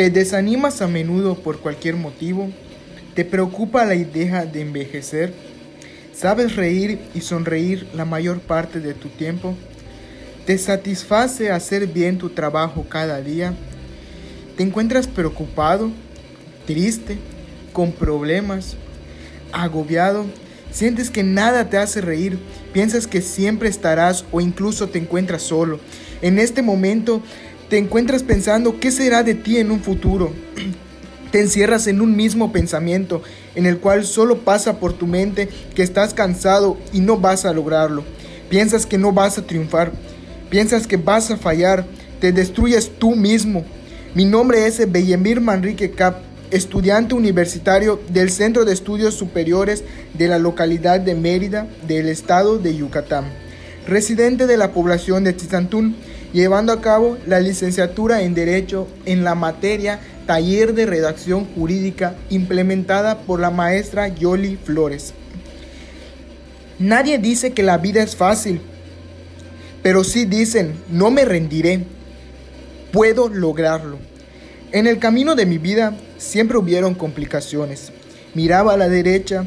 ¿Te desanimas a menudo por cualquier motivo? ¿Te preocupa la idea de envejecer? ¿Sabes reír y sonreír la mayor parte de tu tiempo? ¿Te satisface hacer bien tu trabajo cada día? ¿Te encuentras preocupado, triste, con problemas, agobiado? ¿Sientes que nada te hace reír? ¿Piensas que siempre estarás o incluso te encuentras solo? En este momento te encuentras pensando qué será de ti en un futuro. Te encierras en un mismo pensamiento en el cual solo pasa por tu mente que estás cansado y no vas a lograrlo. Piensas que no vas a triunfar. Piensas que vas a fallar. Te destruyes tú mismo. Mi nombre es Bellemir Manrique Cap, estudiante universitario del Centro de Estudios Superiores de la localidad de Mérida del estado de Yucatán, residente de la población de Tizantún llevando a cabo la licenciatura en Derecho en la materia Taller de Redacción Jurídica implementada por la maestra Yoli Flores. Nadie dice que la vida es fácil, pero sí dicen, no me rendiré, puedo lograrlo. En el camino de mi vida siempre hubieron complicaciones. Miraba a la derecha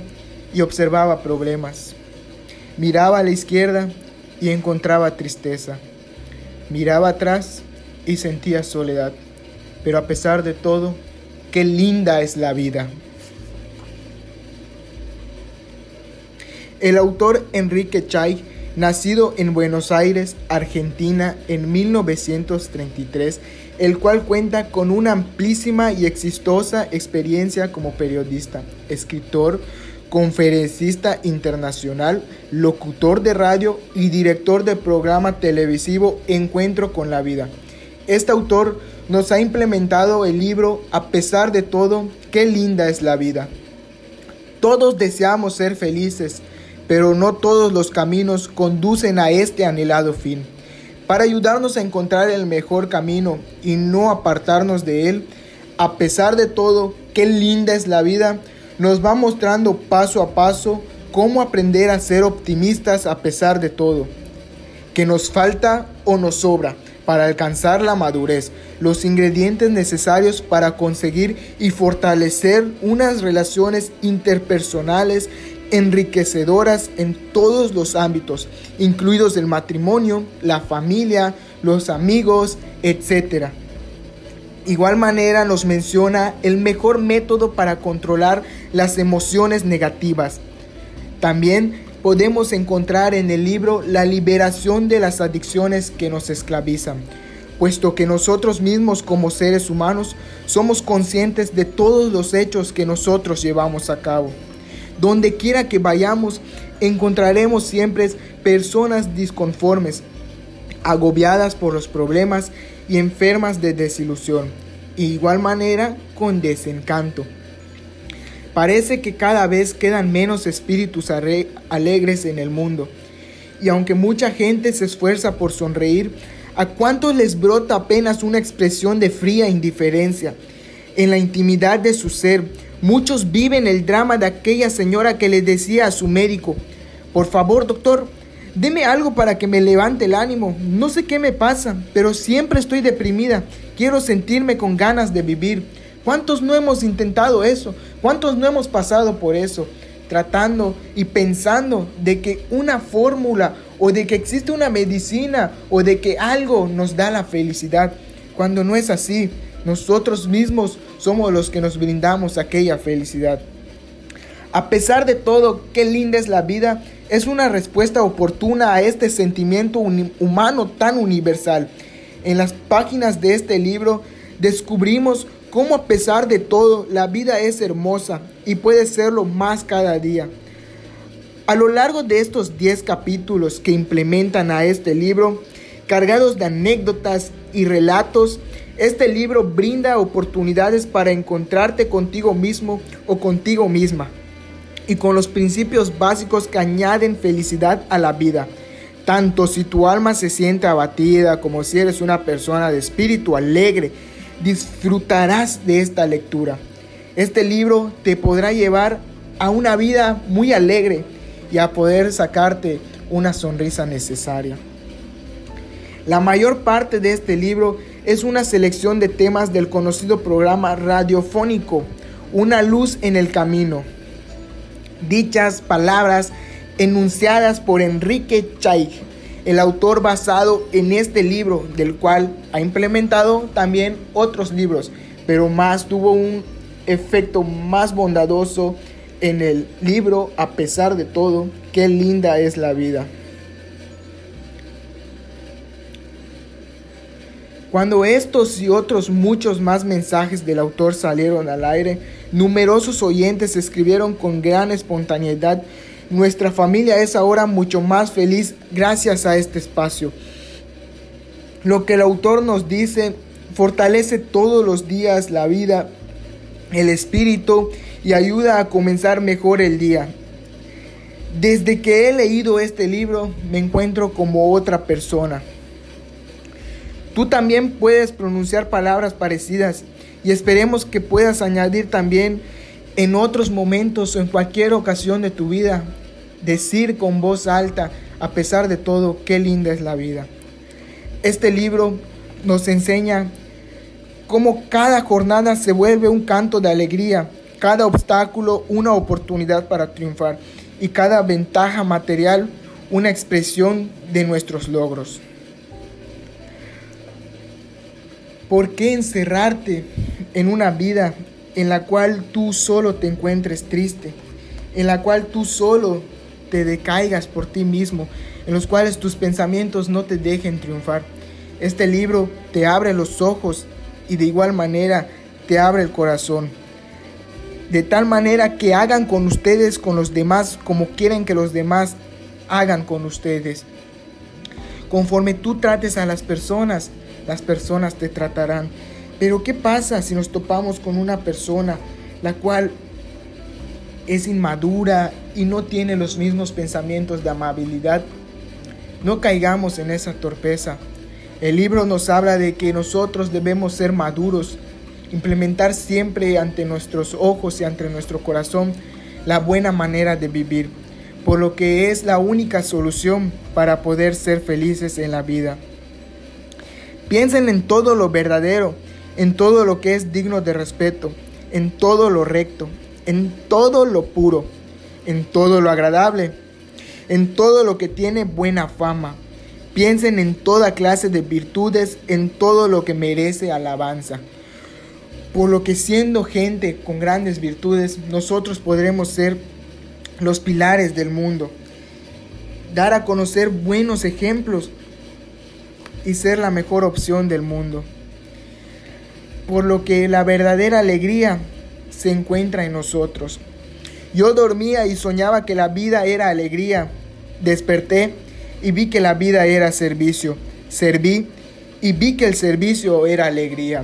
y observaba problemas. Miraba a la izquierda y encontraba tristeza. Miraba atrás y sentía soledad, pero a pesar de todo, qué linda es la vida. El autor Enrique Chay, nacido en Buenos Aires, Argentina, en 1933, el cual cuenta con una amplísima y exitosa experiencia como periodista, escritor, conferencista internacional, locutor de radio y director del programa televisivo Encuentro con la Vida. Este autor nos ha implementado el libro A pesar de todo, qué linda es la vida. Todos deseamos ser felices, pero no todos los caminos conducen a este anhelado fin. Para ayudarnos a encontrar el mejor camino y no apartarnos de él, a pesar de todo, qué linda es la vida, nos va mostrando paso a paso cómo aprender a ser optimistas a pesar de todo, que nos falta o nos sobra para alcanzar la madurez, los ingredientes necesarios para conseguir y fortalecer unas relaciones interpersonales enriquecedoras en todos los ámbitos, incluidos el matrimonio, la familia, los amigos, etc. Igual manera nos menciona el mejor método para controlar las emociones negativas. También podemos encontrar en el libro la liberación de las adicciones que nos esclavizan, puesto que nosotros mismos como seres humanos somos conscientes de todos los hechos que nosotros llevamos a cabo. Donde quiera que vayamos, encontraremos siempre personas disconformes, agobiadas por los problemas y enfermas de desilusión, igual manera con desencanto. Parece que cada vez quedan menos espíritus alegres en el mundo. Y aunque mucha gente se esfuerza por sonreír, ¿a cuántos les brota apenas una expresión de fría indiferencia? En la intimidad de su ser, muchos viven el drama de aquella señora que le decía a su médico, por favor doctor, Deme algo para que me levante el ánimo. No sé qué me pasa, pero siempre estoy deprimida. Quiero sentirme con ganas de vivir. ¿Cuántos no hemos intentado eso? ¿Cuántos no hemos pasado por eso? Tratando y pensando de que una fórmula o de que existe una medicina o de que algo nos da la felicidad. Cuando no es así, nosotros mismos somos los que nos brindamos aquella felicidad. A pesar de todo, qué linda es la vida, es una respuesta oportuna a este sentimiento humano tan universal. En las páginas de este libro descubrimos cómo a pesar de todo la vida es hermosa y puede serlo más cada día. A lo largo de estos 10 capítulos que implementan a este libro, cargados de anécdotas y relatos, este libro brinda oportunidades para encontrarte contigo mismo o contigo misma y con los principios básicos que añaden felicidad a la vida. Tanto si tu alma se siente abatida como si eres una persona de espíritu alegre, disfrutarás de esta lectura. Este libro te podrá llevar a una vida muy alegre y a poder sacarte una sonrisa necesaria. La mayor parte de este libro es una selección de temas del conocido programa radiofónico Una luz en el camino. Dichas palabras enunciadas por Enrique Chaig, el autor basado en este libro, del cual ha implementado también otros libros, pero más tuvo un efecto más bondadoso en el libro, a pesar de todo, qué linda es la vida. Cuando estos y otros muchos más mensajes del autor salieron al aire, numerosos oyentes escribieron con gran espontaneidad. Nuestra familia es ahora mucho más feliz gracias a este espacio. Lo que el autor nos dice fortalece todos los días la vida, el espíritu y ayuda a comenzar mejor el día. Desde que he leído este libro me encuentro como otra persona. Tú también puedes pronunciar palabras parecidas y esperemos que puedas añadir también en otros momentos o en cualquier ocasión de tu vida, decir con voz alta, a pesar de todo, qué linda es la vida. Este libro nos enseña cómo cada jornada se vuelve un canto de alegría, cada obstáculo una oportunidad para triunfar y cada ventaja material una expresión de nuestros logros. ¿Por qué encerrarte en una vida en la cual tú solo te encuentres triste, en la cual tú solo te decaigas por ti mismo, en los cuales tus pensamientos no te dejen triunfar? Este libro te abre los ojos y de igual manera te abre el corazón. De tal manera que hagan con ustedes, con los demás, como quieren que los demás hagan con ustedes. Conforme tú trates a las personas, las personas te tratarán. Pero ¿qué pasa si nos topamos con una persona la cual es inmadura y no tiene los mismos pensamientos de amabilidad? No caigamos en esa torpeza. El libro nos habla de que nosotros debemos ser maduros, implementar siempre ante nuestros ojos y ante nuestro corazón la buena manera de vivir, por lo que es la única solución para poder ser felices en la vida. Piensen en todo lo verdadero, en todo lo que es digno de respeto, en todo lo recto, en todo lo puro, en todo lo agradable, en todo lo que tiene buena fama. Piensen en toda clase de virtudes, en todo lo que merece alabanza. Por lo que siendo gente con grandes virtudes, nosotros podremos ser los pilares del mundo, dar a conocer buenos ejemplos y ser la mejor opción del mundo. Por lo que la verdadera alegría se encuentra en nosotros. Yo dormía y soñaba que la vida era alegría. Desperté y vi que la vida era servicio. Serví y vi que el servicio era alegría.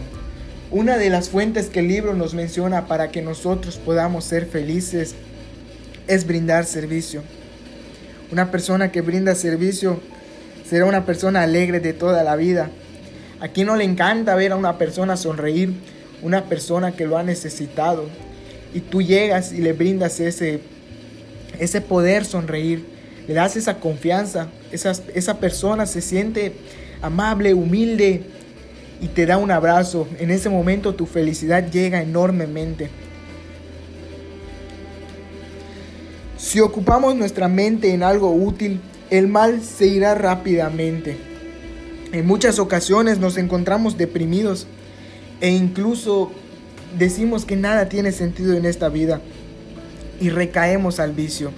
Una de las fuentes que el libro nos menciona para que nosotros podamos ser felices es brindar servicio. Una persona que brinda servicio será una persona alegre de toda la vida. Aquí no le encanta ver a una persona sonreír, una persona que lo ha necesitado. Y tú llegas y le brindas ese, ese poder sonreír, le das esa confianza. Esa, esa persona se siente amable, humilde y te da un abrazo. En ese momento tu felicidad llega enormemente. Si ocupamos nuestra mente en algo útil, el mal se irá rápidamente. En muchas ocasiones nos encontramos deprimidos e incluso decimos que nada tiene sentido en esta vida y recaemos al vicio.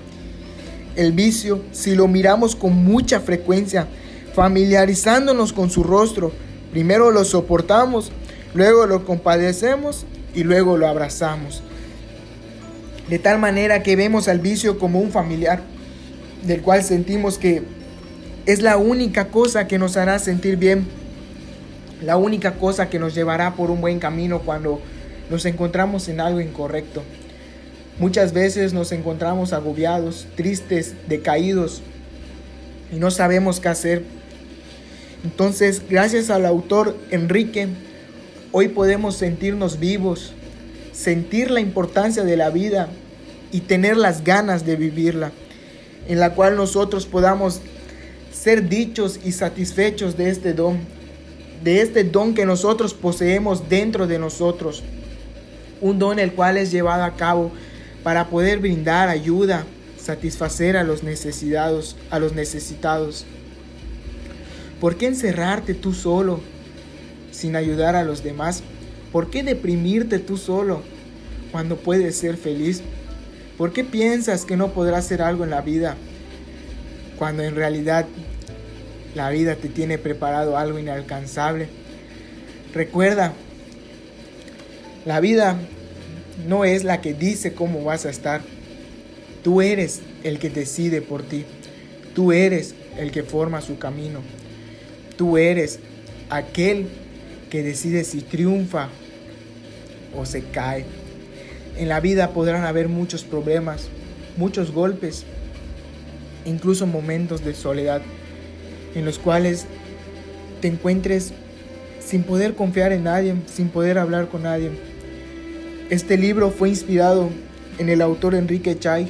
El vicio, si lo miramos con mucha frecuencia, familiarizándonos con su rostro, primero lo soportamos, luego lo compadecemos y luego lo abrazamos. De tal manera que vemos al vicio como un familiar del cual sentimos que es la única cosa que nos hará sentir bien, la única cosa que nos llevará por un buen camino cuando nos encontramos en algo incorrecto. Muchas veces nos encontramos agobiados, tristes, decaídos y no sabemos qué hacer. Entonces, gracias al autor Enrique, hoy podemos sentirnos vivos, sentir la importancia de la vida y tener las ganas de vivirla en la cual nosotros podamos ser dichos y satisfechos de este don, de este don que nosotros poseemos dentro de nosotros. Un don el cual es llevado a cabo para poder brindar ayuda, satisfacer a los necesitados, a los necesitados. ¿Por qué encerrarte tú solo sin ayudar a los demás? ¿Por qué deprimirte tú solo cuando puedes ser feliz? ¿Por qué piensas que no podrás hacer algo en la vida cuando en realidad la vida te tiene preparado algo inalcanzable? Recuerda, la vida no es la que dice cómo vas a estar. Tú eres el que decide por ti. Tú eres el que forma su camino. Tú eres aquel que decide si triunfa o se cae. En la vida podrán haber muchos problemas, muchos golpes, incluso momentos de soledad en los cuales te encuentres sin poder confiar en nadie, sin poder hablar con nadie. Este libro fue inspirado en el autor Enrique Chay,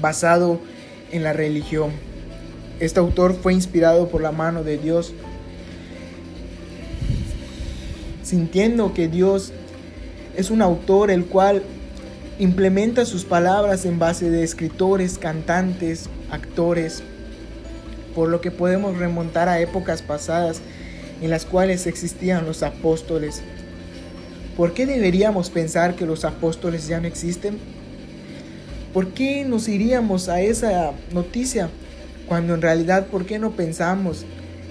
basado en la religión. Este autor fue inspirado por la mano de Dios, sintiendo que Dios es un autor el cual implementa sus palabras en base de escritores, cantantes, actores, por lo que podemos remontar a épocas pasadas en las cuales existían los apóstoles. ¿Por qué deberíamos pensar que los apóstoles ya no existen? ¿Por qué nos iríamos a esa noticia cuando en realidad por qué no pensamos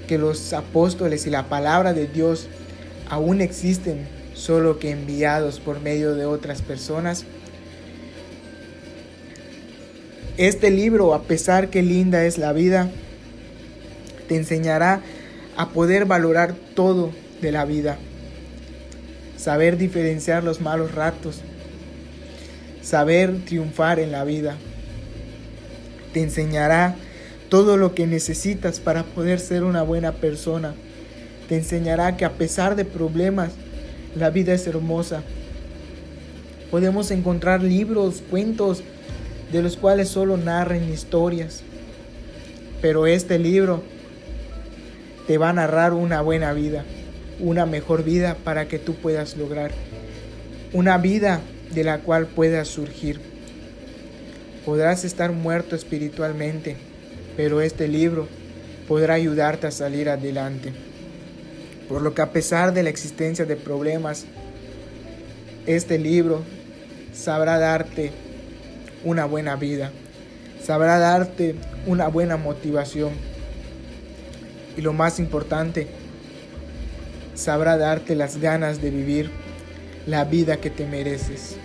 que los apóstoles y la palabra de Dios aún existen, solo que enviados por medio de otras personas? Este libro, a pesar que linda es la vida, te enseñará a poder valorar todo de la vida, saber diferenciar los malos ratos, saber triunfar en la vida. Te enseñará todo lo que necesitas para poder ser una buena persona. Te enseñará que a pesar de problemas, la vida es hermosa. Podemos encontrar libros, cuentos, de los cuales solo narren historias. Pero este libro te va a narrar una buena vida, una mejor vida para que tú puedas lograr, una vida de la cual puedas surgir. Podrás estar muerto espiritualmente, pero este libro podrá ayudarte a salir adelante. Por lo que a pesar de la existencia de problemas, este libro sabrá darte una buena vida, sabrá darte una buena motivación y lo más importante, sabrá darte las ganas de vivir la vida que te mereces.